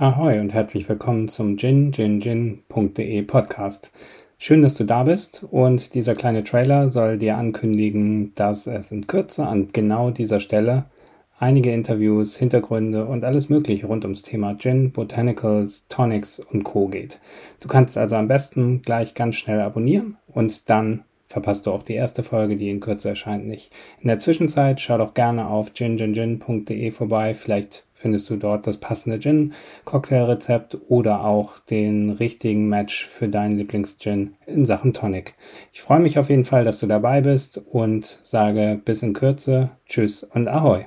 Ahoi und herzlich willkommen zum Gin.de Podcast. Schön, dass du da bist und dieser kleine Trailer soll dir ankündigen, dass es in Kürze an genau dieser Stelle einige Interviews, Hintergründe und alles Mögliche rund ums Thema Gin, Botanicals, Tonics und Co. geht. Du kannst also am besten gleich ganz schnell abonnieren und dann verpasst du auch die erste Folge, die in Kürze erscheint, nicht. In der Zwischenzeit schau doch gerne auf ginginGin.de vorbei. Vielleicht findest du dort das passende Gin-Cocktailrezept oder auch den richtigen Match für deinen Lieblingsgin in Sachen Tonic. Ich freue mich auf jeden Fall, dass du dabei bist und sage bis in Kürze Tschüss und Ahoi.